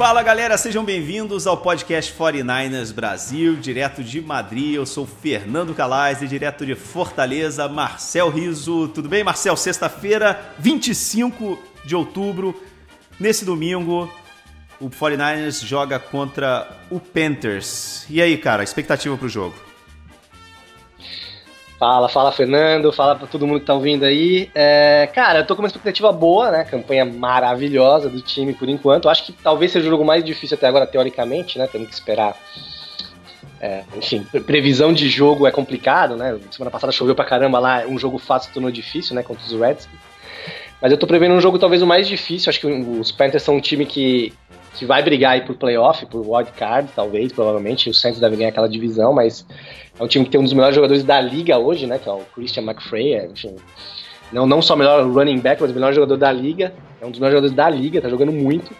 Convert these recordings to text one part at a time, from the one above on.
Fala galera, sejam bem-vindos ao podcast 49ers Brasil, direto de Madrid. Eu sou Fernando Calais e direto de Fortaleza, Marcel Riso. Tudo bem, Marcel? Sexta-feira, 25 de outubro. Nesse domingo, o 49ers joga contra o Panthers. E aí, cara, expectativa pro jogo? Fala, fala Fernando, fala pra todo mundo que tá ouvindo aí. É, cara, eu tô com uma expectativa boa, né? Campanha maravilhosa do time por enquanto. Acho que talvez seja o jogo mais difícil até agora, teoricamente, né? Temos que esperar. É, enfim, previsão de jogo é complicado, né? Semana passada choveu pra caramba lá, um jogo fácil tornou difícil, né? Contra os Redskins. Mas eu tô prevendo um jogo talvez o mais difícil. Acho que os Panthers são um time que, que vai brigar aí por playoff, por wildcard, talvez, provavelmente. O Saints deve ganhar aquela divisão, mas é um time que tem um dos melhores jogadores da liga hoje, né? Que é o Christian McFrey. É, enfim, não, não só o melhor running back, mas o melhor jogador da liga. É um dos melhores jogadores da liga, tá jogando muito.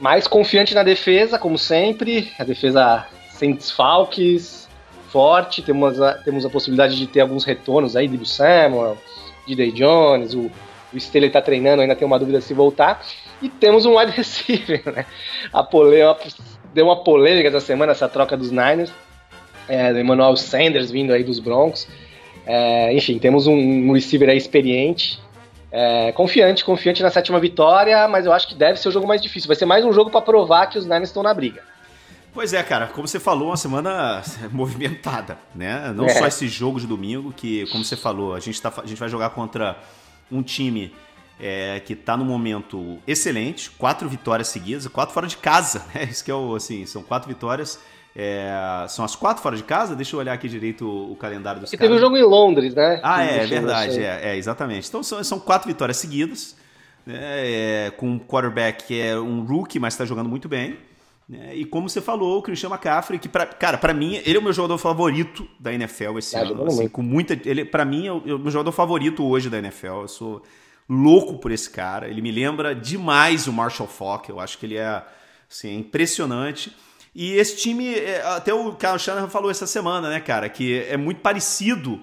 Mais confiante na defesa, como sempre. A defesa sem desfalques, forte. Temos a, temos a possibilidade de ter alguns retornos aí, de Samuel, de Day Jones, o, o Staley tá treinando, ainda tem uma dúvida se voltar. E temos um wide receiver, né? A polêmica, deu uma polêmica essa semana, essa troca dos Niners é, do Emmanuel Sanders vindo aí dos Broncos. É, enfim, temos um, um receiver aí experiente, é, confiante, confiante na sétima vitória, mas eu acho que deve ser o jogo mais difícil. Vai ser mais um jogo para provar que os Niners estão na briga. Pois é, cara, como você falou, uma semana movimentada, né? Não É. só esse jogo de domingo, que, como você falou, a gente, tá, a gente vai jogar contra um time é, que tá num momento excelente, quatro vitórias seguidas, quatro fora de casa, né? Isso que é o, assim, são quatro vitórias. é, são as quatro fora de casa? Deixa eu olhar aqui direito o, o calendário dos E teve um jogo em Londres, né? ah, é, verdade, é, é, exatamente. Então são, são quatro vitórias seguidas, né, é, com um quarterback que é um rookie, mas está jogando muito bem. né, e como você falou, o Christian McCaffrey, que pra, cara, para mim, ele é o meu jogador favorito da NFL esse ano. Assim, com muita, ele, para mim, é o, é o meu jogador favorito hoje da NFL. Eu sou louco por esse cara. Ele me lembra demais o Marshall Falk. Eu acho que ele é assim, impressionante. E esse time, é, até o Kyle Shanahan falou essa semana, né, cara, que é muito parecido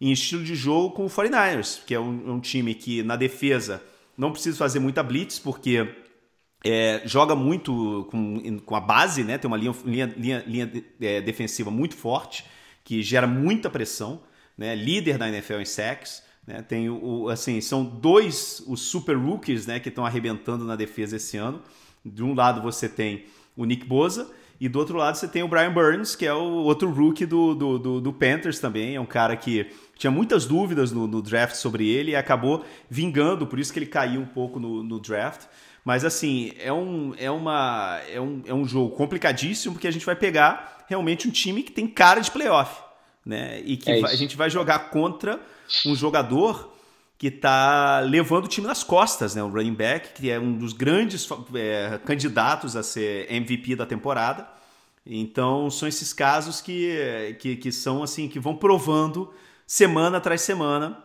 em estilo de jogo com o 49ers, que é um, um time que na defesa não precisa fazer muita blitz, porque é, joga muito com, com a base, né? Tem uma linha, linha, linha, linha é, defensiva muito forte, que gera muita pressão, né? Líder da NFL em sacks. Né? Tem o, o- assim, são dois os super rookies né, que estão arrebentando na defesa esse ano. De um lado você tem o Nick Boza e do outro lado você tem o Brian Burns, que é o outro rookie do, do, do, do Panthers também. É um cara que tinha muitas dúvidas no, no draft sobre ele e acabou vingando, por isso que ele caiu um pouco no, no draft. Mas assim, é um, é, uma, é, um, é um jogo complicadíssimo, porque a gente vai pegar realmente um time que tem cara de playoff. Né? E que É vai- a gente vai jogar contra um jogador que está levando o time nas costas, né? O running back, que é um dos grandes é, candidatos a ser MVP da temporada. Então são esses casos que, que, que são assim que vão provando semana atrás semana,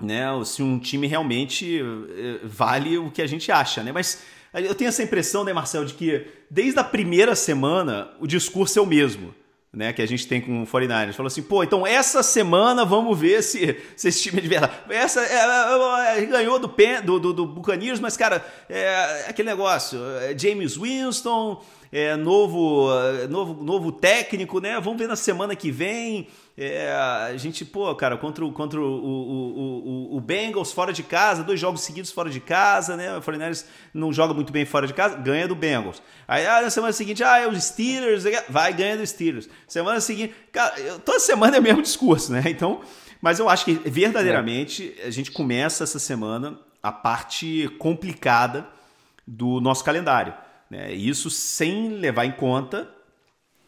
né? Se um time realmente eh, vale o que a gente acha, né? Mas eu tenho essa impressão, né, Marcel, de que desde a primeira semana o discurso é o mesmo. Né, que a gente tem com o 49ers. Falou assim, pô, então essa semana vamos ver se, se esse time é de verdade. Essa é, é, é, ganhou do, Pen, do, do, do Buccaneers, mas, cara, é aquele negócio. É James Winston, é, novo, é, novo, novo técnico, né? Vamos ver na semana que vem. É, a gente, pô, cara, contra, o, contra o, o, o, o Bengals fora de casa, dois jogos seguidos fora de casa, né? O 49ers não joga muito bem fora de casa, ganha do Bengals. Aí ah, na semana seguinte, ah, é os Steelers, vai ganha do Steelers. Semana seguinte, cara, toda semana é o mesmo discurso, né? Então, mas eu acho que verdadeiramente a gente começa essa semana a parte complicada do nosso calendário. Né? Isso sem levar em conta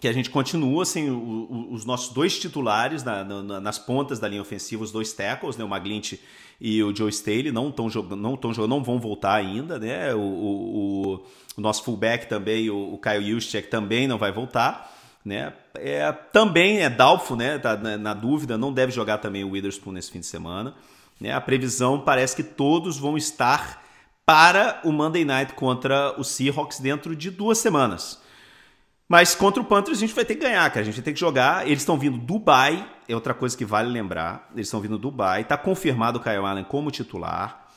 que a gente continua sem o, os nossos dois titulares na, na, nas pontas da linha ofensiva, os dois tackles, né, o Maglint e o Joe Staley, não estão jogando, não estão jogando, não vão voltar ainda, né? O, o, o nosso fullback também, o, o Kyle Juszczyk também não vai voltar, né? É, também é doubtful, né? Tá na, na, dúvida, não deve jogar também o Witherspoon nesse fim de semana. Né? A previsão parece que todos vão estar para o Monday Night contra o Seahawks dentro de duas semanas. Mas contra o Panthers a gente vai ter que ganhar, cara. A gente vai ter que jogar. Eles estão vindo Dubai, é outra coisa que vale lembrar. Eles estão vindo Dubai. Tá confirmado o Kyle Allen como titular,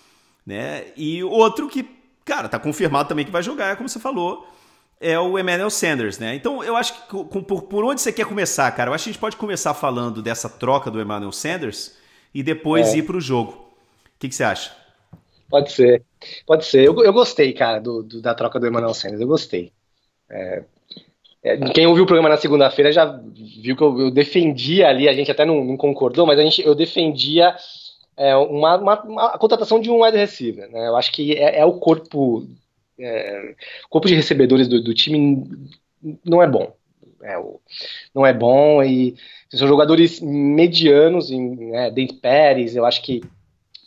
né? E outro que, cara, tá confirmado também que vai jogar, é como você falou, é o Emmanuel Sanders, né? Então eu acho que por, por onde você quer começar, cara? Eu acho que a gente pode começar falando dessa troca do Emmanuel Sanders e depois é. ir para o jogo. O que, que, você acha? Pode ser, pode ser. Eu, eu gostei, cara, do, do, da troca do Emmanuel Sanders. Eu gostei. É, é, quem ouviu o programa na segunda-feira já viu que eu, eu, defendia ali, a gente até não, não concordou, mas a gente, eu defendia é, uma, uma, uma, a contratação de um wide receiver. Né? Eu acho que é, é o corpo. É, corpo de recebedores do, do, time não é bom. É, não é bom e são jogadores medianos, em, né, Pérez, eu acho que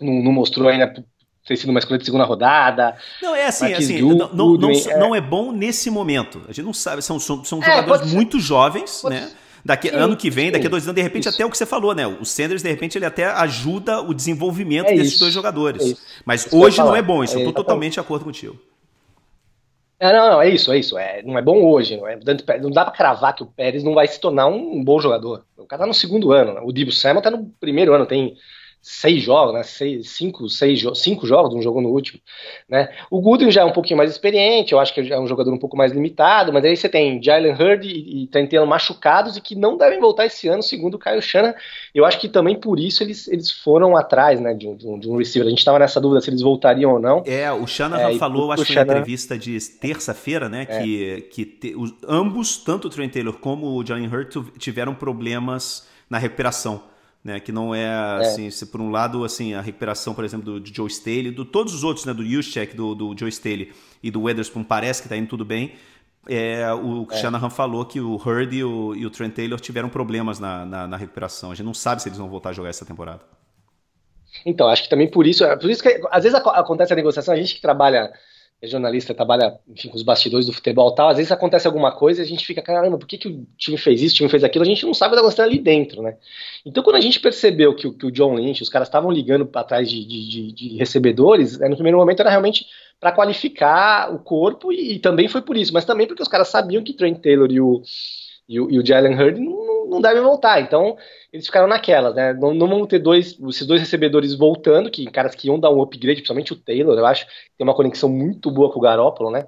não, não mostrou ainda ter sido uma escolha de segunda rodada. Não, é assim, assim não, não, não, é... não, é... bom nesse momento. A gente não sabe, são, são, são é, jogadores muito jovens, pode... né? Daqui, sim, ano que vem, sim. daqui a dois anos, de repente, isso. até o que você falou, né? O Sanders, de repente, ele até ajuda o desenvolvimento é desses isso. dois jogadores. É Mas isso hoje não é bom, isso eu estou totalmente de acordo contigo. É, não, não, é isso, é isso. É, não é bom hoje. Não, é, não dá pra cravar que o Pérez não vai se tornar um, bom jogador. O cara tá no segundo ano. Né? O Divo Samuel tá no primeiro ano, tem seis jogos, né? Seis, cinco, seis, cinco jogos, um jogo no último, né? O Goodwin já é um pouquinho mais experiente, eu acho que é um jogador um pouco mais limitado, mas aí você tem Jalen Hurd e, e Trentino machucados e que não devem voltar esse ano, segundo o Kyle Shannon. Eu acho que também por isso eles, eles foram atrás, né, de um, de um, receiver. A gente estava nessa dúvida se eles voltariam ou não. É, o Shannon é, falou, acho que Shannon... na entrevista de terça-feira, né, é. que, que te, os, ambos, tanto o Trent Taylor como o Jalen Hurd tiveram problemas na recuperação né? Que não é, é. assim, se por um lado, assim, a recuperação, por exemplo, do, Joe Staley, do todos os outros, né? Do Juszczyk, do, do Joe Staley e do Weatherspoon parece que está indo tudo bem. É, o é. Shanahan falou que o Hurd e o, e o Trent Taylor tiveram problemas na, na, na, recuperação. A gente não sabe se eles vão voltar a jogar essa temporada. Então, acho que também por isso, é, por isso que às vezes acontece a negociação, a gente que trabalha é jornalista, trabalha enfim, com os bastidores do futebol e tal, às vezes acontece alguma coisa e a gente fica, caramba, por que, que o time fez isso, o time fez aquilo, a gente não sabe o que está acontecendo ali dentro, né? Então, quando a gente percebeu que, que o John Lynch, os caras estavam ligando para trás de, de, de, recebedores, né, no primeiro momento era realmente para qualificar o corpo e, e, também foi por isso, mas também porque os caras sabiam que Trent Taylor e o, e o, e o Jalen Hurd não, não, devem voltar, então eles ficaram naquelas, né? Não, não vão ter dois, esses dois recebedores voltando, que caras que iam dar um upgrade, principalmente o Taylor, eu acho, tem uma conexão muito boa com o Garópolo, né?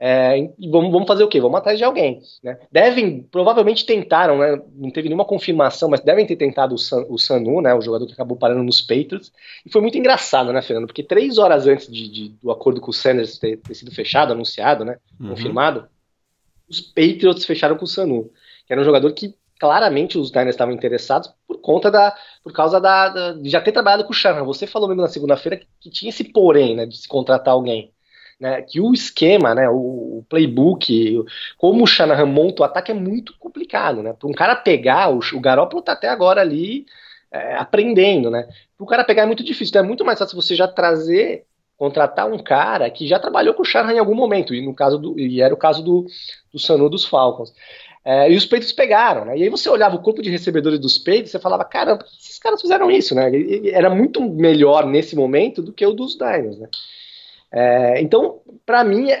É, e vamos, vamos fazer o quê? Vamos atrás de alguém. Né? Devem, provavelmente tentaram, né? não teve nenhuma confirmação, mas devem ter tentado o, San, o Sanu, né? o jogador que acabou parando nos Patriots. E foi muito engraçado, né, Fernando? Porque três horas antes de, de do acordo com o Sanders ter, ter sido fechado, anunciado, né? Uhum. confirmado, os Patriots fecharam com o Sanu, que era um jogador que claramente os Niners estavam interessados por conta da, por causa da, da de já ter trabalhado com o Shanahan. Você falou mesmo na segunda-feira que, que, tinha esse porém, né, de se contratar alguém, né, que o esquema, né, o, o playbook, como o Shanahan monta o ataque é muito complicado, né, para um cara pegar, o, o Garoppolo tá até agora ali é, aprendendo, né, para o cara pegar é muito difícil, então é muito mais fácil você já trazer contratar um cara que já trabalhou com o Shanahan em algum momento, e no caso do, e era o caso do, do Sanu dos Falcons. É, e os peitos pegaram, né? E aí você olhava o corpo de recebedores dos peitos e falava, caramba, esses caras fizeram isso, né? Era muito melhor nesse momento do que o dos Diners, né? É, então, para mim, é,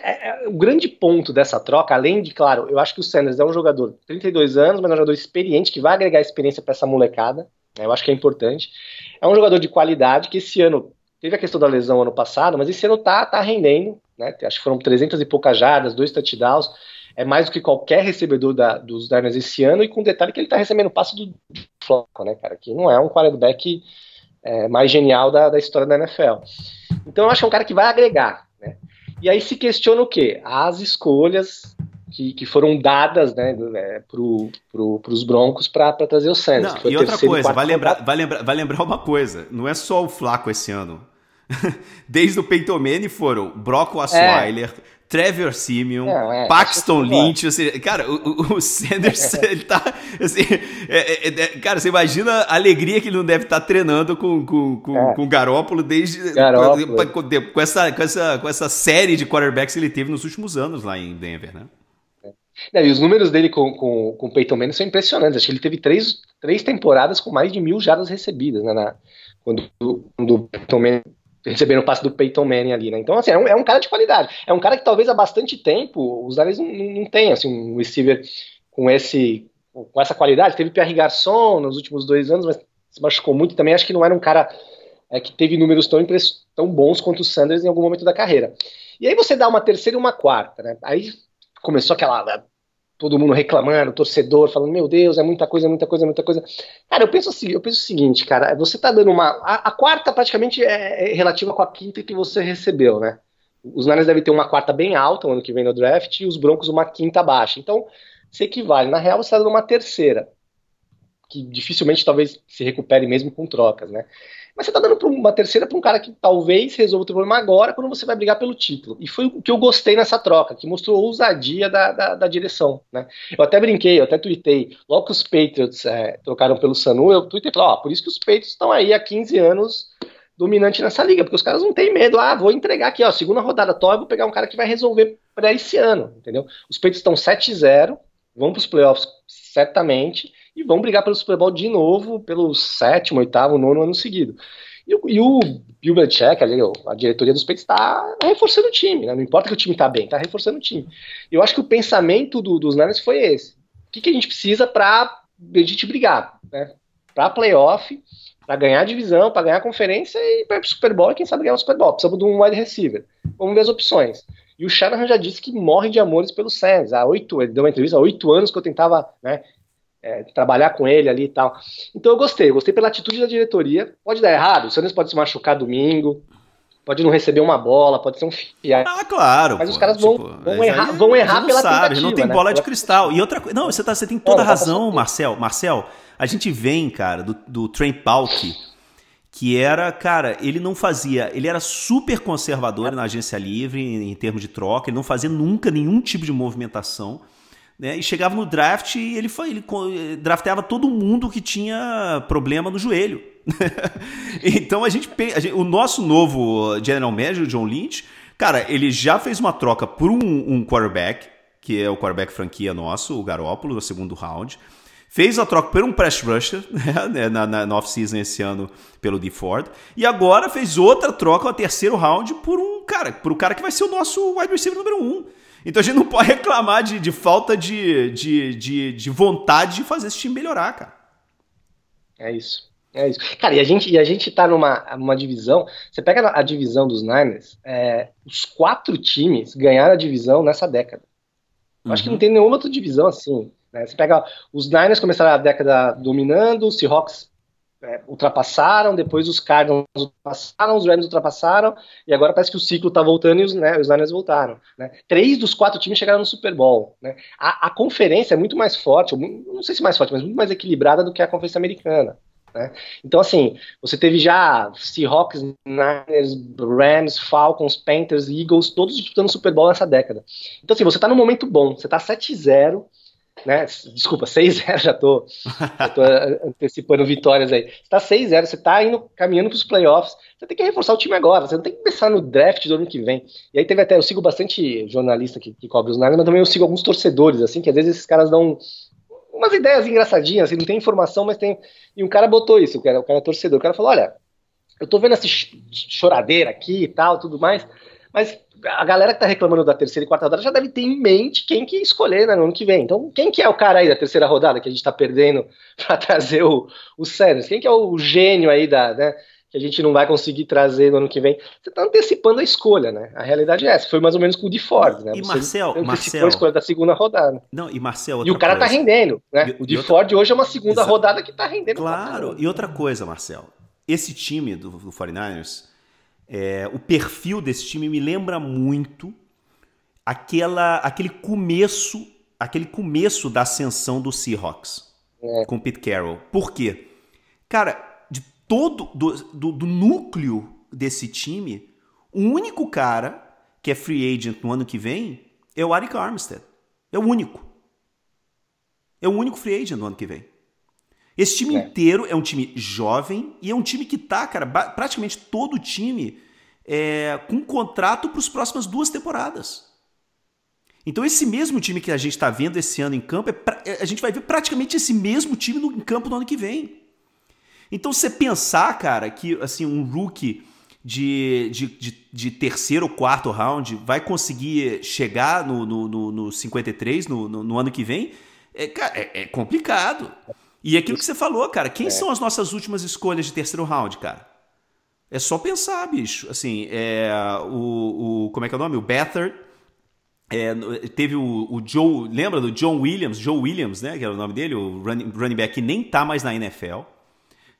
é, o grande ponto dessa troca, além de, claro, eu acho que o Sanders é um jogador de 32 anos, mas é um jogador experiente, que vai agregar experiência para essa molecada, né? eu acho que é importante. É um jogador de qualidade, que esse ano, teve a questão da lesão ano passado, mas esse ano tá, tá rendendo, né? acho que foram 300 e poucas jardas, dois touchdowns, é mais do que qualquer recebedor da, dos Diners esse ano, e com detalhe que ele está recebendo passe do Flacco, né, cara? Que não é um quarterback é, mais genial da, da história da NFL. Então eu acho que é um cara que vai agregar, né? E aí se questiona o quê? As escolhas que, que, foram dadas né, né, para pro, os Broncos para trazer o Sanders. Não, e outra coisa, vai lembrar, vai, lembrar, vai lembrar uma coisa: não é só o Flaco esse ano. Desde o Peyton Manning foram Brock Osweiler, é. Trevor Simeon, é, Paxton Lynch, ou seja, cara, o, o Sanders, ele tá, assim, é, é, é, cara, você imagina a alegria que ele não deve estar tá treinando com, com, com, é. com o Garópolo desde, Garópolo. Com, com, essa, com, essa, com essa série de quarterbacks que ele teve nos últimos anos lá em Denver, né? É, e os números dele com, com, com o Peyton Manning são impressionantes. Acho que ele teve três, três temporadas com mais de mil jardas recebidas, né? Na, quando, quando o Peyton Manning recebendo o passe do Peyton Manning ali, né? Então, assim, é um, é um, cara de qualidade. É um cara que talvez há bastante tempo os Niners não, não, não tenham, assim, um receiver com esse com essa qualidade. Teve Pierre Garçon nos últimos dois anos, mas se machucou muito também. Acho que não era um cara é, que teve números tão, tão bons quanto o Sanders em algum momento da carreira. E aí você dá uma terceira e uma quarta, né? Aí começou aquela todo mundo reclamando, torcedor falando, meu Deus, é muita coisa, é muita coisa, é muita coisa. Cara, eu penso assim, eu penso o seguinte, cara, você tá dando uma. A, a quarta praticamente é, é, relativa com a quinta que você recebeu, né? Os Niners devem ter uma quarta bem alta o ano que vem no draft e os Broncos uma quinta baixa. Então, se equivale. Na real, você tá dando uma terceira. Que dificilmente talvez se recupere mesmo com trocas, né? Mas você tá dando uma terceira para um cara que talvez resolva o teu problema agora, quando você vai brigar pelo título. E foi o que eu gostei nessa troca, que mostrou a ousadia da, da, da direção. Né? Eu até brinquei, eu até tuitei. Logo que os Patriots é, trocaram pelo Sanu, eu tuitei e falei, ó, por isso que os Patriots estão aí há 15 anos dominante nessa liga, porque os caras não têm medo. Ah, vou entregar aqui, ó, segunda rodada top, vou pegar um cara que vai resolver para esse ano, entendeu? Os Patriots estão 7-0, vão para os playoffs certamente, e vão brigar pelo Super Bowl de novo, pelo sétimo, oitavo, nono ano seguido. E, o, e o Bill Belichick, a diretoria dos Peitos, está reforçando o time, né? não importa que o time está bem, está reforçando o time. Eu acho que o pensamento do, dos Niners foi esse. O que, que a gente precisa para a gente brigar? Né? Para playoff, para ganhar divisão, para ganhar conferência e para o Super Bowl, e quem sabe ganhar o Super Bowl. Precisamos de um wide receiver. Vamos ver as opções. E o Shanahan já disse que morre de amores pelo Sands. Há oito, ele deu uma entrevista há oito anos que eu tentava né, é, trabalhar com ele ali e tal. Então eu gostei, eu gostei pela atitude da diretoria. Pode dar errado, o Sanders pode se machucar domingo, pode não receber uma bola, pode ser um fiado. Ah, claro. Mas pô, os caras vão, tipo, vão errar, vão errar pela sabe, tentativa. Não tem né? bola de cristal. E outra coisa, não, você, tá, você tem toda não, razão, Marcel. Marcel, a gente vem, cara, do, do Trent Palk, que era, cara, ele não fazia, ele era super conservador na agência livre em, em termos de troca, ele não fazia nunca nenhum tipo de movimentação. Né? E chegava no draft e ele foi, ele drafteava todo mundo que tinha problema no joelho. então a gente, a gente, o nosso novo general manager, John Lynch, cara, ele já fez uma troca por um, um quarterback, que é o quarterback franquia nosso, o Garópolo, no segundo round. Fez a troca por um press rusher né, na, na, na off-season esse ano pelo D Ford. E agora fez outra troca, o terceiro round, por um cara, por um cara que vai ser o nosso wide receiver número um. Então a gente não pode reclamar de, de falta de, de, de, de, vontade de fazer esse time melhorar, cara. É isso. É isso. Cara, e a gente, e a gente tá numa uma divisão. Você pega a divisão dos Niners, é, os quatro times ganharam a divisão nessa década. Eu uhum. acho que não uhum. tem nenhuma outra divisão assim. Né? Você pega. Os Niners começaram a década dominando, os Seahawks é, ultrapassaram, depois os Cardinals ultrapassaram, os Rams ultrapassaram, e agora parece que o ciclo está voltando e os, né, os Niners voltaram. Né? Três dos quatro times chegaram no Super Bowl. Né? A, a, conferência é muito mais forte, não sei se mais forte, mas muito mais equilibrada do que a conferência americana. Né? Então, assim, você teve já Seahawks, Niners, Rams, Falcons, Panthers, Eagles, todos disputando Super Bowl nessa década. Então, assim, você está num momento bom, você está 7-0, né? Desculpa, 6-0, já tô, já tô antecipando vitórias aí. Você tá 6-0, você tá indo, caminhando para os playoffs, você tem que reforçar o time agora, você não tem que pensar no draft do ano que vem. E aí teve até, eu sigo bastante jornalista que, que cobre os Niners, mas também eu sigo alguns torcedores, assim, que às vezes esses caras dão umas ideias engraçadinhas, assim, não tem informação, mas tem. E um cara botou isso, o cara, o cara é torcedor, o cara falou: olha, eu tô vendo essa choradeira aqui e tal, tudo mais, mas a galera que tá reclamando da terceira e quarta rodada já deve ter em mente quem que escolher né, no ano que vem. Então, quem que é o cara aí da terceira rodada que a gente tá perdendo para trazer o, o Sanders? Quem que é o gênio aí da, né, que a gente não vai conseguir trazer no ano que vem? Você tá antecipando a escolha, né? A realidade é essa. Foi mais ou menos com o de Ford, né? E Você Marcel, Marcel... a escolha da segunda rodada. Não, e Marcel, E o cara tá coisa. tá rendendo, né? E, o de outra... Ford hoje é uma segunda Exato. rodada que tá rendendo. Claro. E outra coisa, Marcel. Esse time do, do 49ers é, o perfil desse time me lembra muito aquela, aquele começo, aquele começo da ascensão do Seahawks é. com Pete Carroll. Por quê? Cara, de todo do, do, do núcleo desse time, o único cara que é free agent no ano que vem, é o Arik Armstead. É o único. É o único free agent no ano que vem. Esse time é. inteiro é um time jovem e é um time que tá, cara, praticamente todo o time é, com contrato para as próximas duas temporadas. Então, esse mesmo time que a gente está vendo esse ano em campo, é é, a gente vai ver praticamente esse mesmo time no, em campo no ano que vem. Então, você pensar, cara, que assim um rookie de, de, de, de terceiro ou quarto round vai conseguir chegar no, no, no, no 53 no, no, no ano que vem, é, é, é complicado. E aquilo que você falou, cara, quem é. são as nossas últimas escolhas de terceiro round, cara? É só pensar, bicho. Assim, é, o, o como é que é o nome? O Beathard. É, teve o, o, Joe, lembra do John Williams, Joe Williams, né, que era o nome dele, o running, running back que nem tá mais na NFL,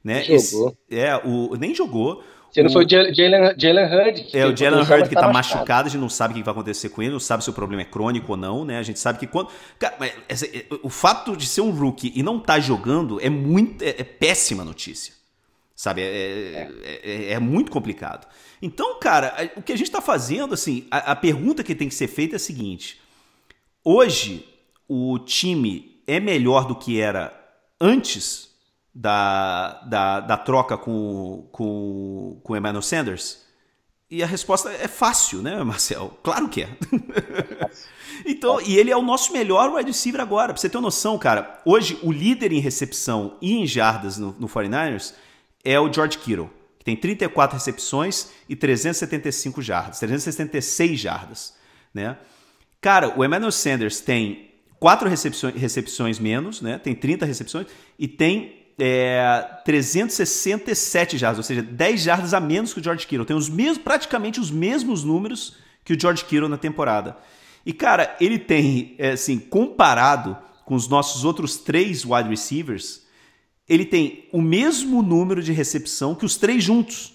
né? Jogou. Esse, é, o nem jogou. Se não foi o Jalen Hurd. É, o Jalen Hurd que tá, tá machucado. machucado, a gente não sabe o que vai acontecer com ele, não sabe se o problema é crônico ou não, né? A gente sabe que quando. Cara, é, o fato de ser um rookie e não tá jogando é muito. é, é péssima notícia. Sabe? É, é, é, é muito complicado. Então, cara, o que a gente está fazendo, assim, a, a pergunta que tem que ser feita é a seguinte: hoje o time é melhor do que era antes da, da, da troca com, com, com Emmanuel Sanders? E a resposta é fácil, né, Marcel? Claro que é. então, e ele é o nosso melhor wide receiver agora. Pra você ter uma noção, cara, hoje o líder em recepção e em jardas no, no 49ers é o George Kittle, que tem 34 recepções e 375 jardas, 376 jardas, né? Cara, o Emmanuel Sanders tem 4 recepções, recepções menos, né? Tem 30 recepções e tem é, 367 jardas, ou seja, 10 jardas a menos que o George Kittle. Tem os mesmos, praticamente os mesmos números que o George Kittle na temporada. E, cara, ele tem, é, assim, comparado com os nossos outros três wide receivers, ele tem o mesmo número de recepção que os três juntos.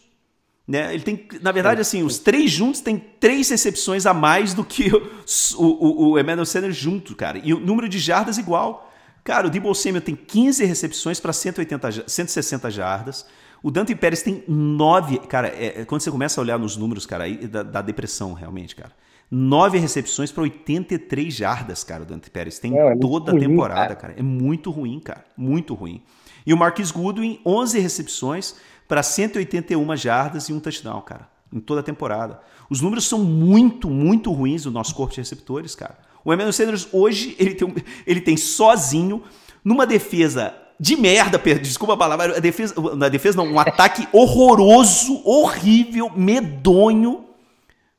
Né? Ele tem, na verdade, assim, os três juntos têm três recepções a mais do que o, o, o Emmanuel Sanders junto, cara. E o número de jardas igual. Cara, o Debo Samuel tem 15 recepções para 160 jardas. O Dante Pérez tem 9. Cara, é, é, quando você começa a olhar nos números, cara, aí dá, dá depressão, realmente, cara. 9 recepções para 83 jardas, cara, o Dante Pérez. Tem é toda a temporada, cara. cara. É muito ruim, cara. Muito ruim. E o Marquis Goodwin, 11 recepções para 181 jardas e um touchdown, cara. Em toda a temporada. Os números são muito, muito ruins do nosso corpo de receptores, cara. O Emmanuel Sanders hoje ele tem, ele tem sozinho numa defesa de merda, desculpa a palavra, a defesa, na defesa não, um ataque horroroso, horrível, medonho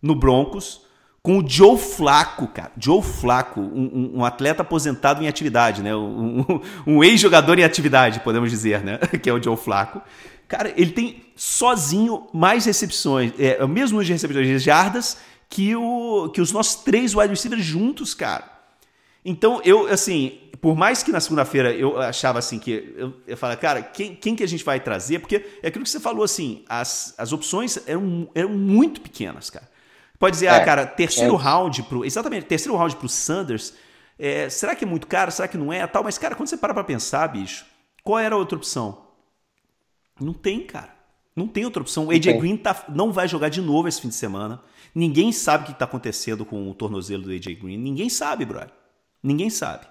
no Broncos com o Joe Flaco, cara. Joe Flaco, um, um, um atleta aposentado em atividade, né? Um, um ex-jogador em atividade, podemos dizer, né? Que é o Joe Flaco. Cara, ele tem sozinho mais recepções, é, o mesmo número de recepções de jardas que, o, que os nossos três wide receivers juntos, cara. Então, eu, assim, por mais que na segunda-feira eu achava assim que. Eu, eu falava, cara, quem, quem que a gente vai trazer? Porque é aquilo que você falou, assim, as, as opções eram, eram muito pequenas, cara. Pode dizer, ah, é, ah, cara, terceiro é. round pro. Exatamente, terceiro round pro Sanders. É, será que é muito caro? Será que não é? Tal, mas, cara, quando você para pra pensar, bicho, qual era a outra opção? Não tem, cara. Não tem outra opção. O AJ Green tá, não vai jogar de novo esse fim de semana. Ninguém sabe o que está acontecendo com o tornozelo do AJ Green. Ninguém sabe, brother. Ninguém sabe.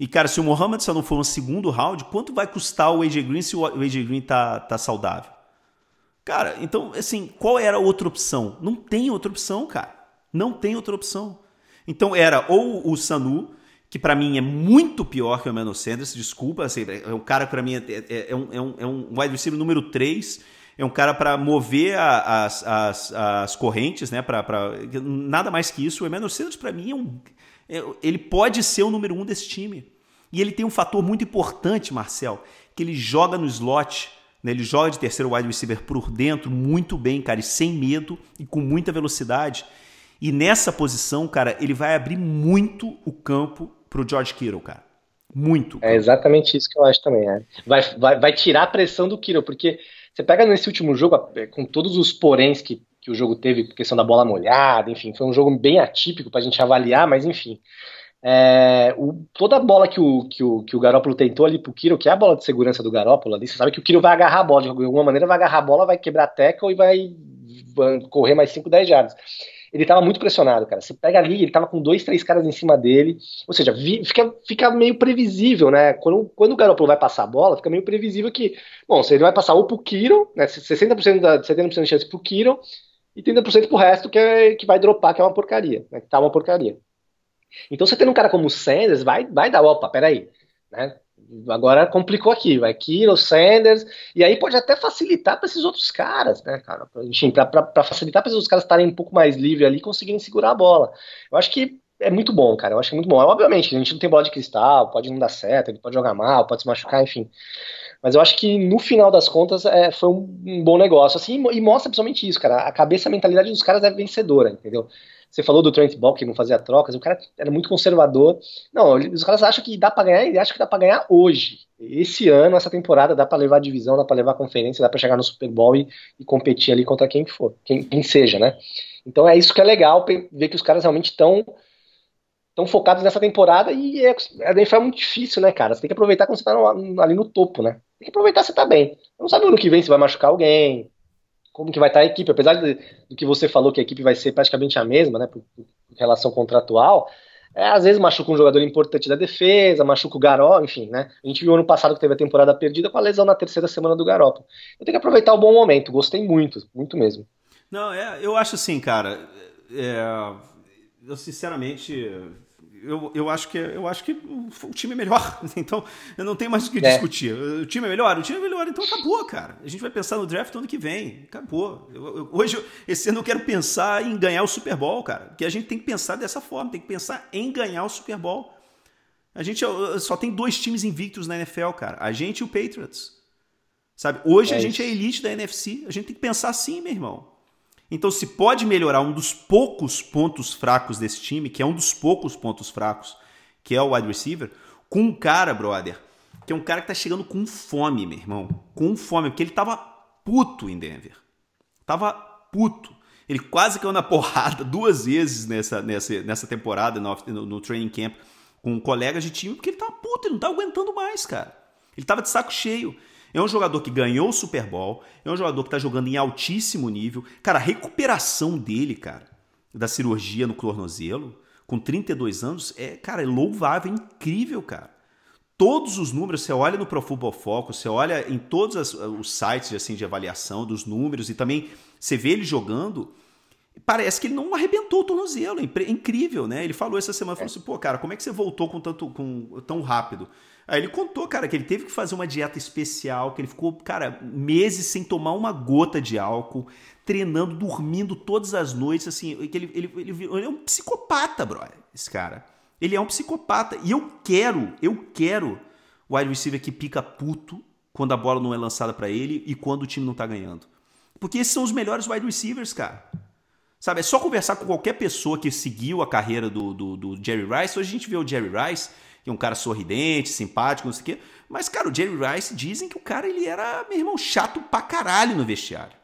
E, cara, se o Mohamed só não for um segundo round, quanto vai custar o AJ Green se o AJ Green tá, tá saudável? Cara, então, assim, qual era a outra opção? Não tem outra opção, cara. Não tem outra opção. Então era ou o Sanu, que para mim é muito pior que o Emmanuel Sanders, desculpa, assim, é um cara para mim é, é, é, um, é, um, é um wide receiver número 3 é um cara para mover a, as, as, as correntes, né? Pra, pra, nada mais que isso. O Emmanuel Sanders, para mim, é um, é, ele pode ser o número um desse time. E ele tem um fator muito importante, Marcel, que ele joga no slot, né? ele joga de terceiro wide receiver por dentro muito bem, cara, e sem medo e com muita velocidade. E nessa posição, cara, ele vai abrir muito o campo pro George Kittle, cara. Muito. É exatamente isso que eu acho também. Vai, vai, vai tirar a pressão do Kittle, porque você pega nesse último jogo, é, com todos os poréns que, que o jogo teve, questão da bola molhada, enfim, foi um jogo bem atípico para a gente avaliar, mas enfim. É, o, toda a bola que o, que o, que o Garópolo tentou ali pro Kiro, que é a bola de segurança do Garópolo ali, você sabe que o Kiro vai agarrar a bola, de alguma maneira vai agarrar a bola, vai quebrar a tackle e vai, vai correr mais 5, 10 jardas. Ele tava muito pressionado, cara. Você pega ali, ele tava com dois, três caras em cima dele. Ou seja, fica, fica meio previsível, né? Quando, quando o Garoppolo vai passar a bola, fica meio previsível que, bom, se ele vai passar ou pro Kiro, né? 60% da 70% de chance pro Kiro e 30% pro resto que, é, que vai dropar, que é uma porcaria, né? Que tá uma porcaria. Então, você tendo um cara como o Sanders, vai, vai dar, opa, peraí, né? Agora complicou aqui, vai Kiro, Sanders, e aí pode até facilitar para esses outros caras, né, cara? Enfim, para facilitar para esses outros caras estarem um pouco mais livres ali e conseguirem segurar a bola. Eu acho que é muito bom, cara. Eu acho que é muito bom. Obviamente, a gente não tem bola de cristal, pode não dar certo, ele pode jogar mal, pode se machucar, enfim. Mas eu acho que no final das contas é, foi um, um, bom negócio, assim, e mostra principalmente isso, cara. A cabeça, a mentalidade dos caras é vencedora, entendeu? Você falou do Trent Ball que não fazia trocas, o cara era muito conservador. Não, os caras acham que dá para ganhar e acham que dá para ganhar hoje. Esse ano, essa temporada, dá para levar a divisão, dá para levar a conferência, dá para chegar no Super Bowl e, e, competir ali contra quem for, quem, quem seja, né? Então é isso que é legal, ver que os caras realmente estão tão focados nessa temporada e é, a é muito difícil, né, cara? Você tem que aproveitar quando você tá no, ali no topo, né? Tem que aproveitar se tá bem. Não sabe ano que vem se vai machucar alguém, como que vai estar a equipe, apesar de, do que você falou que a equipe vai ser praticamente a mesma, né, por, por relação contratual, é, às vezes machuca um jogador importante da defesa, machuca o Garó, enfim, né? A gente viu ano passado que teve a temporada perdida com a lesão na terceira semana do Garoto. Eu tenho que aproveitar o bom momento, gostei muito, muito mesmo. Não, é, eu acho assim, cara, é, eu sinceramente eu, eu, acho que, eu acho que o time é melhor. Então, eu não tenho mais o que é. discutir. O time é melhor? O time é melhor, então acabou, cara. A gente vai pensar no draft ano que vem. Acabou. Eu, eu, hoje, esse ano, eu quero pensar em ganhar o Super Bowl, cara. Porque a gente tem que pensar dessa forma, tem que pensar em ganhar o Super Bowl. A gente só tem dois times invictos na NFL, cara. A gente e o Patriots. Sabe? Hoje é a gente é elite da NFC. A gente tem que pensar assim, meu irmão. Então, se pode melhorar um dos poucos pontos fracos desse time, que é um dos poucos pontos fracos, que é o wide receiver, com um cara, brother, que é um cara que tá chegando com fome, meu irmão. Com fome, porque ele tava puto em Denver. Tava puto. Ele quase caiu na porrada duas vezes nessa, nessa, nessa temporada no, no, training camp com colegas de time, porque ele tava puto, ele não tá aguentando mais, cara. Ele tava de saco cheio. É um jogador que ganhou o Super Bowl, é um jogador que está jogando em altíssimo nível. Cara, a recuperação dele, cara, da cirurgia no tornozelo, com 32 anos, é, cara, é louvável, é incrível, cara. Todos os números, você olha no Pro Football Focus, você olha em todos as, os sites assim, de avaliação dos números e também você vê ele jogando, parece que ele não arrebentou o tornozelo. É incrível, né? Ele falou essa semana, falou assim, pô, cara, como é que você voltou com tanto com, tão rápido? Aí ele contou, cara, que ele teve que fazer uma dieta especial, que ele ficou, cara, meses sem tomar uma gota de álcool, treinando, dormindo todas as noites, assim, que ele, ele, ele, ele é um psicopata, brother, esse cara. Ele é um psicopata. E eu quero, eu quero o wide receiver que pica puto quando a bola não é lançada para ele e quando o time não tá ganhando. Porque esses são os melhores wide receivers, cara. Sabe, é só conversar com qualquer pessoa que seguiu a carreira do, do, do Jerry Rice. Hoje a gente vê o Jerry Rice que é um cara sorridente, simpático, não sei o quê. Mas, cara, o Jerry Rice dizem que o cara ele era, meu irmão, chato pra caralho no vestiário.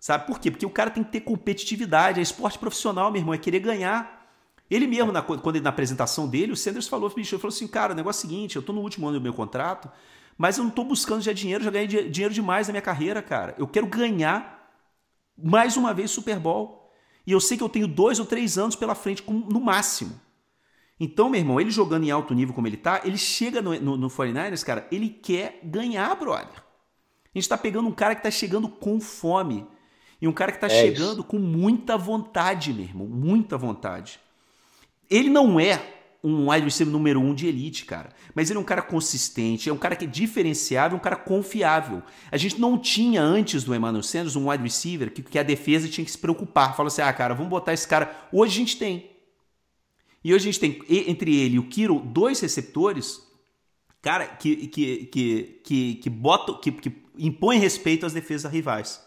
Sabe por quê? Porque o cara tem que ter competitividade, é esporte profissional, meu irmão, é querer ganhar. Ele mesmo, na, quando na apresentação dele, o Sanders falou, bicho, falou assim, cara, o negócio é o seguinte, eu tô no último ano do meu contrato, mas eu não tô buscando já dinheiro, já ganhei dinheiro demais na minha carreira, cara. Eu quero ganhar mais uma vez Super Bowl. E eu sei que eu tenho dois ou três anos pela frente, no máximo. Então, meu irmão, ele jogando em alto nível como ele tá, ele chega no, no, no 49ers, cara, ele quer ganhar, brother. A gente tá pegando um cara que tá chegando com fome. E um cara que tá é chegando isso. com muita vontade, meu irmão. Muita vontade. Ele não é um wide receiver número um de elite, cara. Mas ele é um cara consistente, é um cara que é diferenciável, um cara confiável. A gente não tinha antes do Emmanuel Sanders um wide receiver que, que a defesa tinha que se preocupar. Fala assim, ah, cara, vamos botar esse cara. Hoje a gente tem. E hoje a gente tem entre ele e o Kiro dois receptores, cara, que, que, que, que, que, botam, que, que impõem respeito às defesas rivais.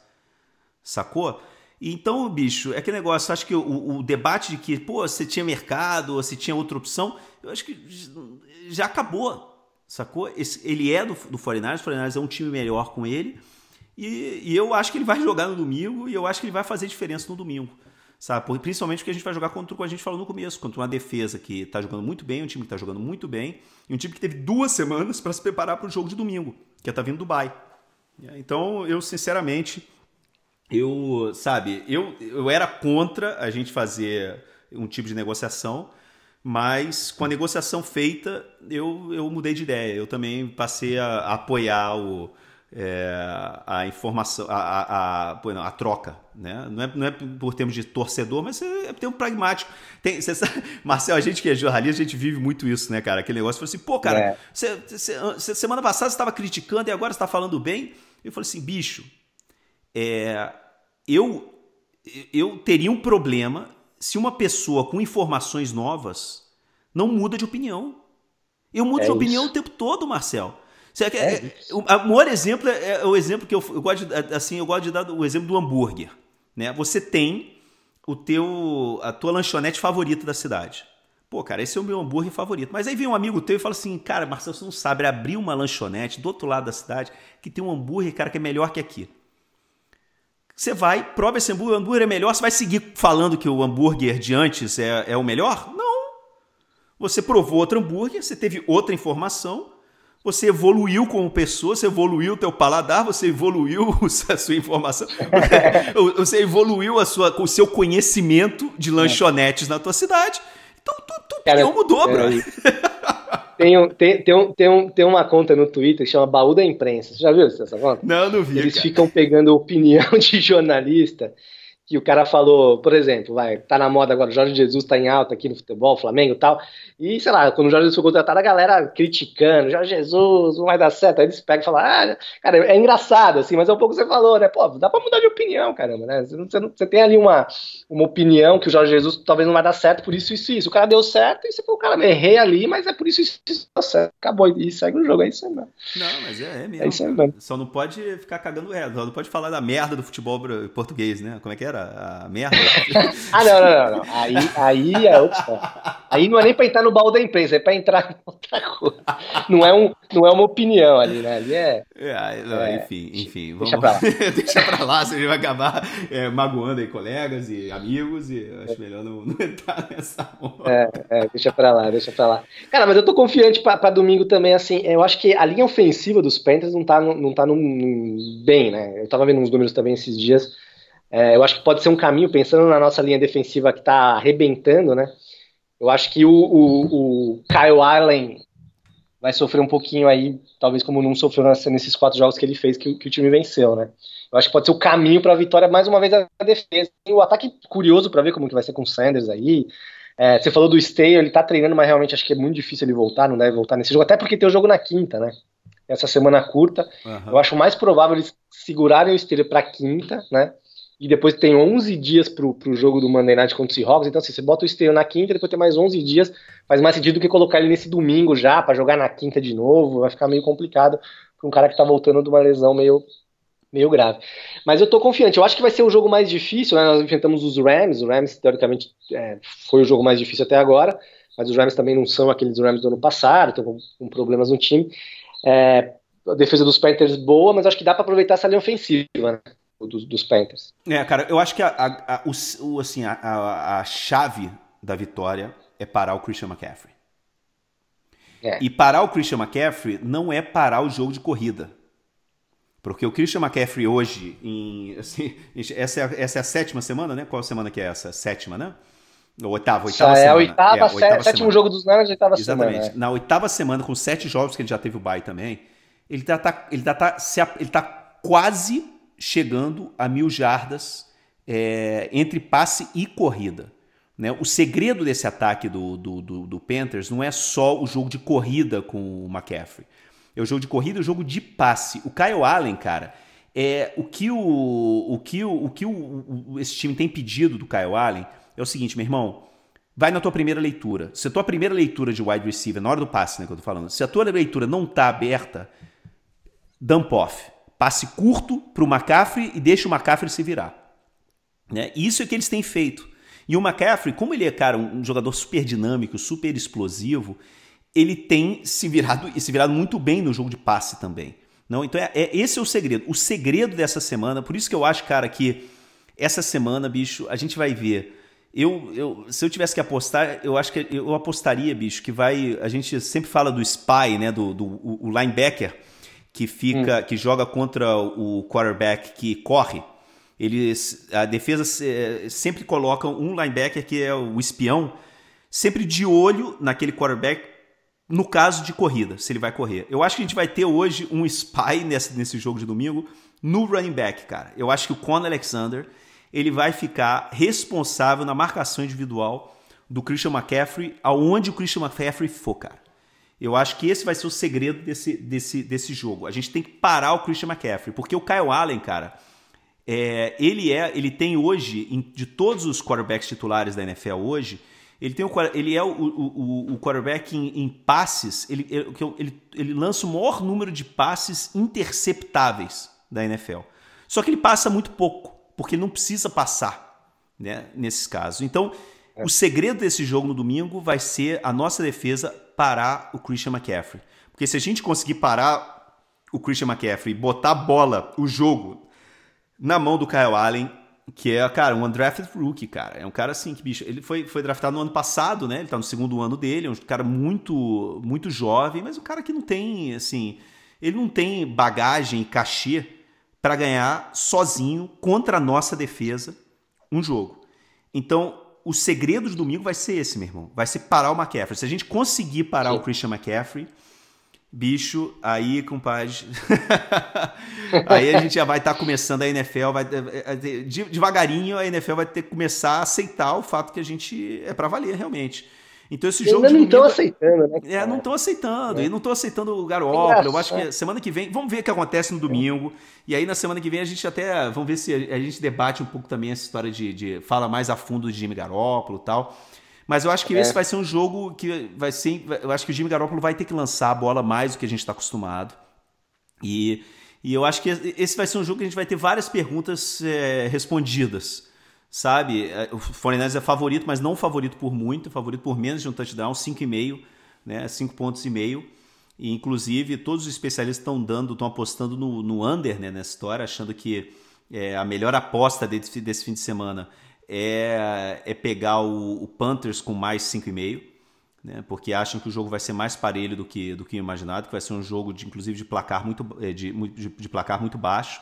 Sacou? Então, bicho, é aquele negócio, acho que o, o, debate de que, pô, você tinha mercado, ou você tinha outra opção, eu acho que já acabou, sacou? Esse, ele é do, do 49ers, o 49ers é um time melhor com ele, e, e, eu acho que ele vai jogar no domingo, e eu acho que ele vai fazer diferença no domingo sabe? Principalmente porque a gente vai jogar contra, como a gente falou no começo, contra uma defesa que está jogando muito bem, um time que está jogando muito bem, e um time que teve duas semanas para se preparar para o jogo de domingo, que é tá vindo do Dubai. Então, eu sinceramente eu, sabe, eu, eu era contra a gente fazer um tipo de negociação, mas com a negociação feita, eu, eu mudei de ideia. Eu também passei a, a apoiar o, é, a informação, a, a, a, não, a, troca. Né? Não, é, não é por termos de torcedor, mas é, é ter um pragmático. Tem, você sabe, Marcel, a gente que é jornalista, a gente vive muito isso, né, cara? Aquele negócio, assim, pô, cara, é. você, você, semana passada você estava criticando e agora você está falando bem. Eu falei assim, bicho, é, eu, eu teria um problema se uma pessoa com informações novas não muda de opinião. Eu mudo é de opinião o tempo todo, Marcel. É, é, o maior exemplo é, é, o exemplo que eu, eu gosto de, assim, eu gosto de dar o exemplo do hambúrguer. Né? Você tem o teu a tua lanchonete favorita da cidade. Pô, cara, esse é o meu hambúrguer favorito. Mas aí vem um amigo teu e fala assim, cara, Marcelo, você não sabe abrir uma lanchonete do outro lado da cidade que tem um hambúrguer, cara, que é melhor que aqui. Você vai, prova esse hambúrguer, o hambúrguer é melhor, você vai seguir falando que o hambúrguer de antes é, é o melhor? Não. Você provou outro hambúrguer, você teve outra informação, você evoluiu como pessoa, você evoluiu o teu paladar, você evoluiu a sua informação, você evoluiu a sua, o seu conhecimento de lanchonetes na tua cidade. Então, tua, tua opinião mudou, é, bro. Tem, tem, tem, um, tem, um, tem uma conta no Twitter que chama Baú da Imprensa. Você já viu essa conta? Não, não vi. Eles cara. ficam pegando opinião de jornalista que o cara falou, por exemplo, vai, tá na moda agora, o Jorge Jesus tá em alta aqui no futebol, Flamengo e tal, e sei lá, quando o Jorge Jesus foi contratado, a galera criticando, Jorge Jesus, não vai dar certo, aí eles pegam e falam, ah, cara, é engraçado, assim, mas é um pouco que você falou, né, pô, dá pra mudar de opinião, caramba, né, você, você, você tem ali uma, uma opinião que o Jorge Jesus talvez não vai dar certo, por isso, isso, isso, o cara deu certo, e você falou, cara, errei ali, mas é por isso, isso, isso, certo, acabou, e segue o jogo, é isso aí mesmo. Não, mas é, é mesmo, é isso aí mesmo. só não pode ficar cagando reto, só não pode falar da merda do futebol português, né, como é que era? A merda ah, não, não, não. Aí, aí é outra. Aí não é nem pra entrar no baú da imprensa, é pra entrar em outra coisa. Não é, um, não é uma opinião ali, né? Ali é. é, não, é enfim, enfim. Deixa vamos... pra lá. deixa pra lá, você vai acabar é, magoando aí colegas e amigos, e acho melhor não, não entrar nessa onda. É, é, deixa pra lá, deixa pra lá. Cara, mas eu tô confiante pra, pra domingo também, assim. Eu acho que a linha ofensiva dos Panthers não tá, não tá num, bem, né? Eu tava vendo uns números também esses dias. É, eu acho que pode ser um caminho, pensando na nossa linha defensiva que está arrebentando, né? Eu acho que o, o, o, Kyle Allen vai sofrer um pouquinho aí, talvez como não sofreu nesses quatro jogos que ele fez, que, que o time venceu, né? Eu acho que pode ser o caminho para a vitória, mais uma vez, da defesa. E o ataque curioso para ver como que vai ser com o Sanders aí. É, você falou do Stay, ele tá treinando, mas realmente acho que é muito difícil ele voltar, não deve voltar nesse jogo, até porque tem o jogo na quinta, né? Essa semana curta. Uhum. Eu acho mais provável eles segurarem o Stay para quinta, né? E depois tem 11 dias pro, pro jogo do Monday Night contra o Seahawks, então assim, você bota o Esteio na quinta, depois tem mais 11 dias, faz mais sentido do que colocar ele nesse domingo já, para jogar na quinta de novo, vai ficar meio complicado para um cara que tá voltando de uma lesão meio, meio grave. Mas eu tô confiante, eu acho que vai ser o jogo mais difícil, né? nós enfrentamos os Rams, o Rams teoricamente é, foi o jogo mais difícil até agora, mas os Rams também não são aqueles Rams do ano passado, estão com, com problemas no time, é, a defesa dos Panthers boa, mas acho que dá para aproveitar essa linha ofensiva, né? Dos, dos Panthers. É, cara, eu acho que a, a, a o, assim, a, a, chave da vitória é parar o Christian McCaffrey. É. E parar o Christian McCaffrey não é parar o jogo de corrida. Porque o Christian McCaffrey hoje, em, assim, essa, é, essa é a sétima semana, né? Qual semana que é essa? Sétima, né? Ou oitava, oitava já semana. É, oitava, é, oitava sétimo semana. jogo dos Niners, oitava Exatamente. semana. É. Na oitava semana, com sete jogos que ele já teve o bye também, ele tá, tá ele tá, tá, ele tá quase chegando a mil jardas é, entre passe e corrida. Né? O segredo desse ataque do, do, do, do, Panthers não é só o jogo de corrida com o McCaffrey. É o jogo de corrida e o jogo de passe. O Kyle Allen, cara, é o que o, o que, o, o que o, o, esse time tem pedido do Kyle Allen é o seguinte, meu irmão. Vai na tua primeira leitura. Se a tua primeira leitura de wide receiver, na hora do passe, né, que eu tô falando, se a tua leitura não tá aberta, dump off Passe curto para o McCaffrey e deixa o McCaffrey se virar. Né? Isso é que eles têm feito. E o McCaffrey, como ele é, cara, um jogador super dinâmico, super explosivo, ele tem se virado e se virado muito bem no jogo de passe também. Não, então é, é, esse é o segredo. O segredo dessa semana, por isso que eu acho, cara, que essa semana, bicho, a gente vai ver. Eu, eu, se eu tivesse que apostar, eu acho que eu apostaria, bicho, que vai. A gente sempre fala do spy, né? Do, do o linebacker que fica, hum. que joga contra o quarterback que corre. Eles, a defesa sempre coloca um linebacker que é o espião, sempre de olho naquele quarterback no caso de corrida, se ele vai correr. Eu acho que a gente vai ter hoje um spy nesse, nesse jogo de domingo no running back, cara. Eu acho que o Con Alexander ele vai ficar responsável na marcação individual do Christian McCaffrey, aonde o Christian McCaffrey for, cara. Eu acho que esse vai ser o segredo desse, desse, desse jogo. A gente tem que parar o Christian McCaffrey, porque o Kyle Allen, cara, é, ele é, ele tem hoje, de todos os quarterbacks titulares da NFL hoje, ele, tem o, ele é o, o, o quarterback em, em passes, ele, ele, ele lança o maior número de passes interceptáveis da NFL. Só que ele passa muito pouco, porque ele não precisa passar né, nesses casos. Então. O segredo desse jogo no domingo vai ser a nossa defesa parar o Christian McCaffrey. Porque se a gente conseguir parar o Christian McCaffrey botar a bola, o jogo, na mão do Kyle Allen, que é, cara, um undrafted rookie, cara. É um cara assim que, bicho, ele foi, foi draftado no ano passado, né? Ele tá no segundo ano dele, é um cara muito, muito jovem, mas um cara que não tem, assim, ele não tem bagagem cachê para ganhar sozinho contra a nossa defesa um jogo. Então, o segredo de domingo vai ser esse, meu irmão. Vai ser parar o McCaffrey. Se a gente conseguir parar Sim. o Christian McCaffrey, bicho, aí, compadre. aí a gente já vai estar tá começando a NFL, vai devagarinho a NFL vai ter que começar a aceitar o fato que a gente é para valer realmente. Então esse jogo ainda não estão aceitando, né? É, não estão aceitando. É. E não estão aceitando o Garoppolo. Eu acho que semana que vem, vamos ver o que acontece no domingo. E aí na semana que vem a gente até, vamos ver se a gente debate um pouco também essa história de, de fala mais a fundo de Jimmy Garoppolo e tal. Mas eu acho que é. esse vai ser um jogo que vai ser. Eu acho que o Jimmy Garoppolo vai ter que lançar a bola mais do que a gente está acostumado. E, e eu acho que esse vai ser um jogo que a gente vai ter várias perguntas é, respondidas. Sabe? É, o Fortaleza é favorito, mas não favorito por muito, favorito por menos de um touchdown, 5,5, né? 5 pontos e meio. E, inclusive, todos os especialistas estão dando, estão apostando no, no under né, nessa história, achando que é, a melhor aposta desse, desse fim de semana é, é pegar o, o Panthers com mais 5,5, né, porque acham que o jogo vai ser mais parelho do que, do que imaginado, que vai ser um jogo, de, inclusive, de placar muito, é, de, de, de placar muito baixo.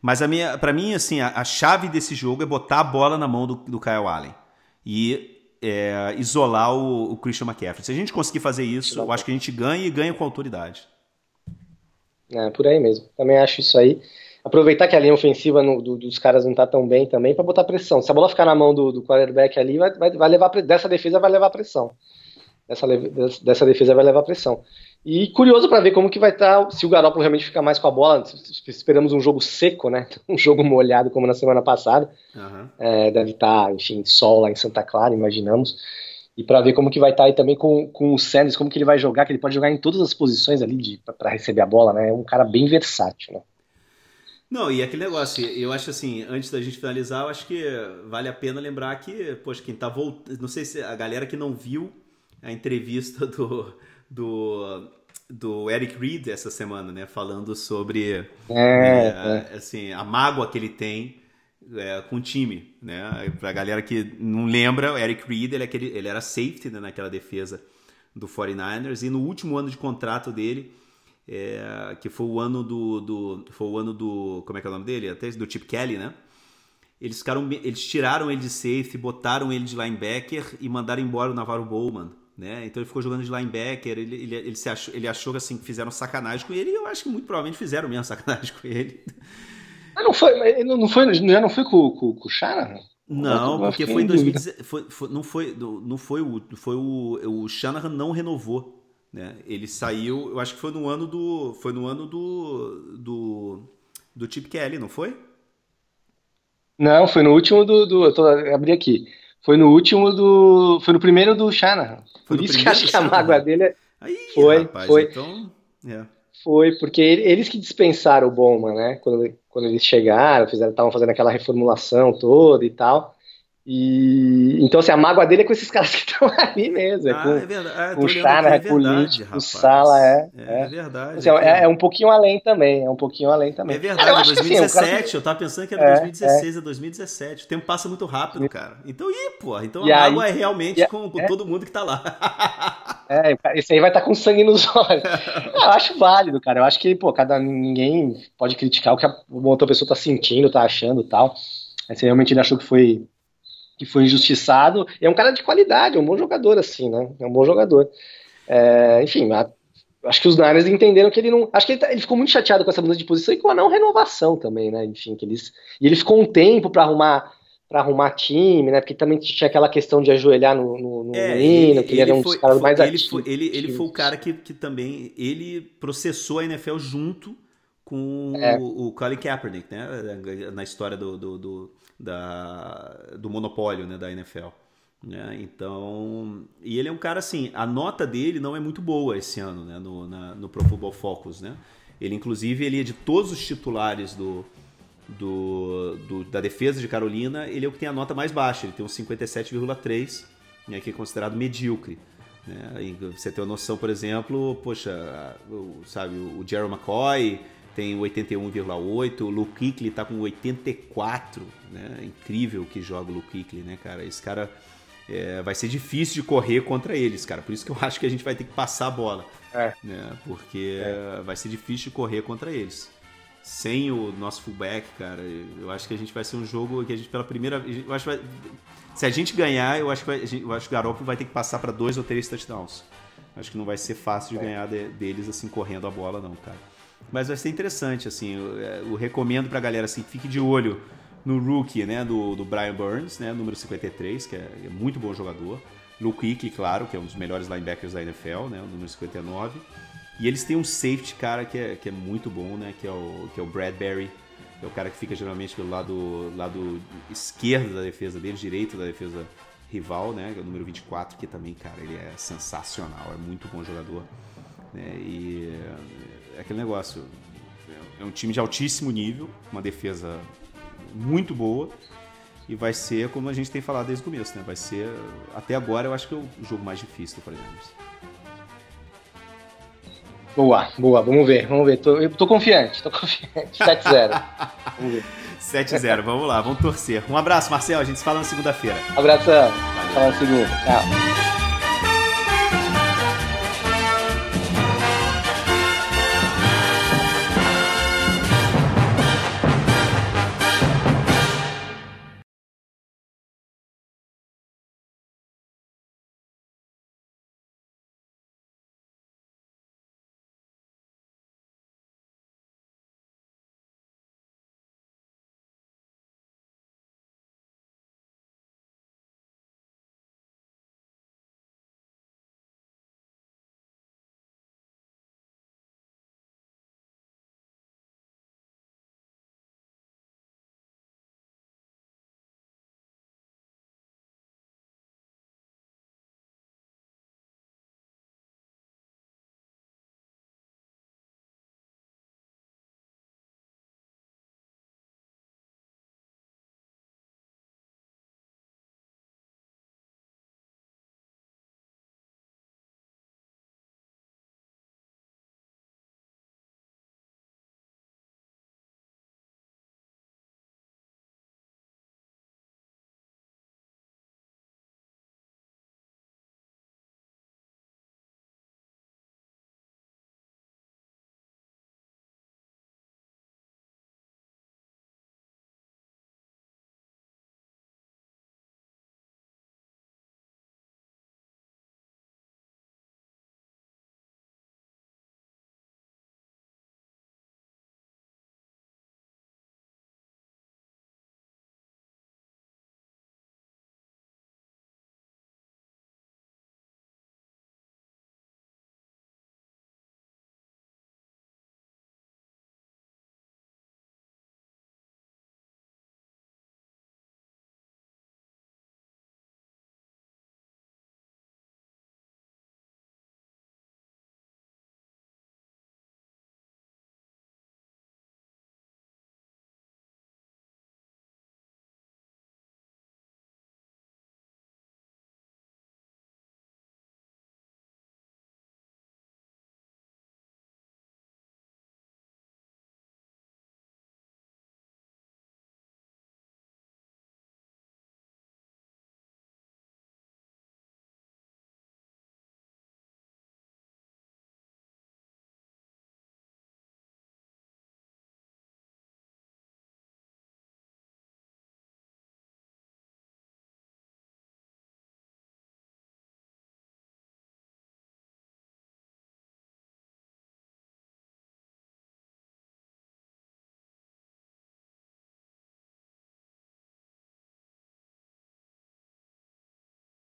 Mas a minha, para mim, assim, a, a, chave desse jogo é botar a bola na mão do, do Kyle Allen e é, isolar o, o, Christian McCaffrey. Se a gente conseguir fazer isso, eu acho que a gente ganha e ganha com autoridade. É, por aí mesmo. Também acho isso aí aproveitar que a linha ofensiva no, do, dos caras não tá tão bem também para botar pressão. Se a bola ficar na mão do, do quarterback ali, vai, vai, vai levar dessa defesa vai levar pressão. Dessa, dessa defesa vai levar pressão. E curioso para ver como que vai estar, tá, se o Garoppolo realmente ficar mais com a bola. Esperamos um jogo seco, né? Um jogo molhado como na semana passada. Uhum. É, deve estar, tá, enfim, sol lá em Santa Clara, imaginamos. E para ver como que vai estar tá aí também com, com o Sanders, como que ele vai jogar, que ele pode jogar em todas as posições ali para receber a bola, né? É um cara bem versátil, né? Não, e aquele negócio, eu acho assim, antes da gente finalizar, eu acho que vale a pena lembrar que, poxa, quem tá voltando. Não sei se a galera que não viu a entrevista do, do, do Eric Reed essa semana, né? Falando sobre é, é, é. assim, a mágoa que ele tem é, com o time, né? Pra galera que não lembra, o Eric Reed ele, é aquele, ele era safety né, naquela defesa do 49ers e no último ano de contrato dele é, que foi o ano do, do, foi o ano do, como é que é o nome dele? Até do Chip Kelly, né? Eles, ficaram, eles tiraram ele de safety, botaram ele de linebacker e mandaram embora o Navarro Bowman, né? Então ele ficou jogando de linebacker, ele, ele, ele, se achou, ele achou assim, que fizeram sacanagem com ele e eu acho que muito provavelmente fizeram mesmo sacanagem com ele. Mas não foi, não foi, não foi com, com, com o Shanahan? Não, porque foi em 2017, foi, foi, não foi, não foi o, foi o, o Shanahan não renovou. Né? Ele saiu, eu acho que foi no ano do. Foi no ano do. do, do Chip Kelly, não foi? Não, foi no último do. do eu tô, abri aqui. Foi no último do. Foi no primeiro do Shanahan. Por isso que acho que a mágoa dele é. Aí, foi, rapaz, foi. Então, é. Foi, porque eles que dispensaram o Bowman, né? Quando, quando eles chegaram, fizeram, estavam fazendo aquela reformulação toda e tal. E então assim, a mágoa dele é com esses caras que estão ali mesmo. É ah, com, é verdade. É, com o Chara, é, com o o Sala, é. É, é verdade. Assim, é, é, um pouquinho além também. É um pouquinho além também. É verdade, cara, eu 2017. Assim, cara... Eu tava pensando que era 2016 a 2017. O tempo passa muito rápido, cara. Então, ih, pô. Então a mágoa é realmente com, com todo mundo que tá lá. É, esse aí vai estar tá com sangue nos olhos. eu acho válido, cara. Eu acho que, pô, cada ninguém pode criticar o que a outra pessoa tá sentindo, tá achando e tal. Mas realmente ele achou que foi que foi injustiçado. E é um cara de qualidade, é um bom jogador, assim, né? É um bom jogador. É, enfim, a, acho que os Niners entenderam que ele não. Acho que ele, tá, ele, ficou muito chateado com essa mudança de posição e com a não renovação também, né? Enfim, que eles. E ele ficou um tempo para arrumar para arrumar time, né? Porque também tinha aquela questão de ajoelhar no, no, no é, menino, que ele, ele era um foi, dos caras mais ele ativos. Foi, ele, ele foi o cara que, que também ele processou a NFL junto com é. o, o Colin Kaepernick, né? Na história do, do, do, da, do monopólio né? da NFL. Né? Então, e ele é um cara assim, a nota dele não é muito boa esse ano, né? No, na, no Pro Football Focus, né? Ele, inclusive, ele é de todos os titulares do, do, do, da defesa de Carolina, ele é o que tem a nota mais baixa, ele tem um 57,3, né, que é considerado medíocre. Né? você tem uma noção, por exemplo, poxa, o, sabe, o Jerry McCoy tem 81,8, o Luke Kuechly tá com 84, né? incrível que joga o Luke Kuechly, né, cara? Esse cara é, vai ser difícil de correr contra eles, cara. Por isso que eu acho que a gente vai ter que passar a bola, é. né? Porque é. vai ser difícil de correr contra eles sem o nosso fullback, cara, eu acho que a gente vai ser um jogo que a gente pela primeira eu acho vai, se a gente ganhar, eu acho que vai, eu acho que o Garoppolo vai ter que passar para dois ou três touchdowns. Acho que não vai ser fácil de é. ganhar de, deles assim correndo a bola não, cara. Mas vai ser interessante assim, eu, é, eu recomendo pra galera assim, fique de olho no rookie, né, do, do Brian Burns, né, número 53, que é, é muito bom jogador. Luke Kuechly, claro, que é um dos melhores linebackers da NFL, né, o número 59. E eles têm um safety, cara, que é, que é muito bom, né? Que é, o, que é o Bradbury. Que é o cara que fica geralmente pelo lado, lado esquerdo da defesa dele, direito da defesa rival, né? Que é o número 24, que também, cara, ele é sensacional, é muito bom jogador. Né? E é aquele negócio. É um time de altíssimo nível, uma defesa muito boa. E vai ser, como a gente tem falado desde o começo, né? Vai ser, até agora, eu acho que é o jogo mais difícil do 49 Boa, boa, vamos ver, vamos ver. Tô, eu tô confiante, tô confiante. 7-0. 7-0, vamos lá, vamos torcer. Um abraço, Marcel, a gente se fala na segunda-feira. Abração, Valeu. fala na segunda. Tchau.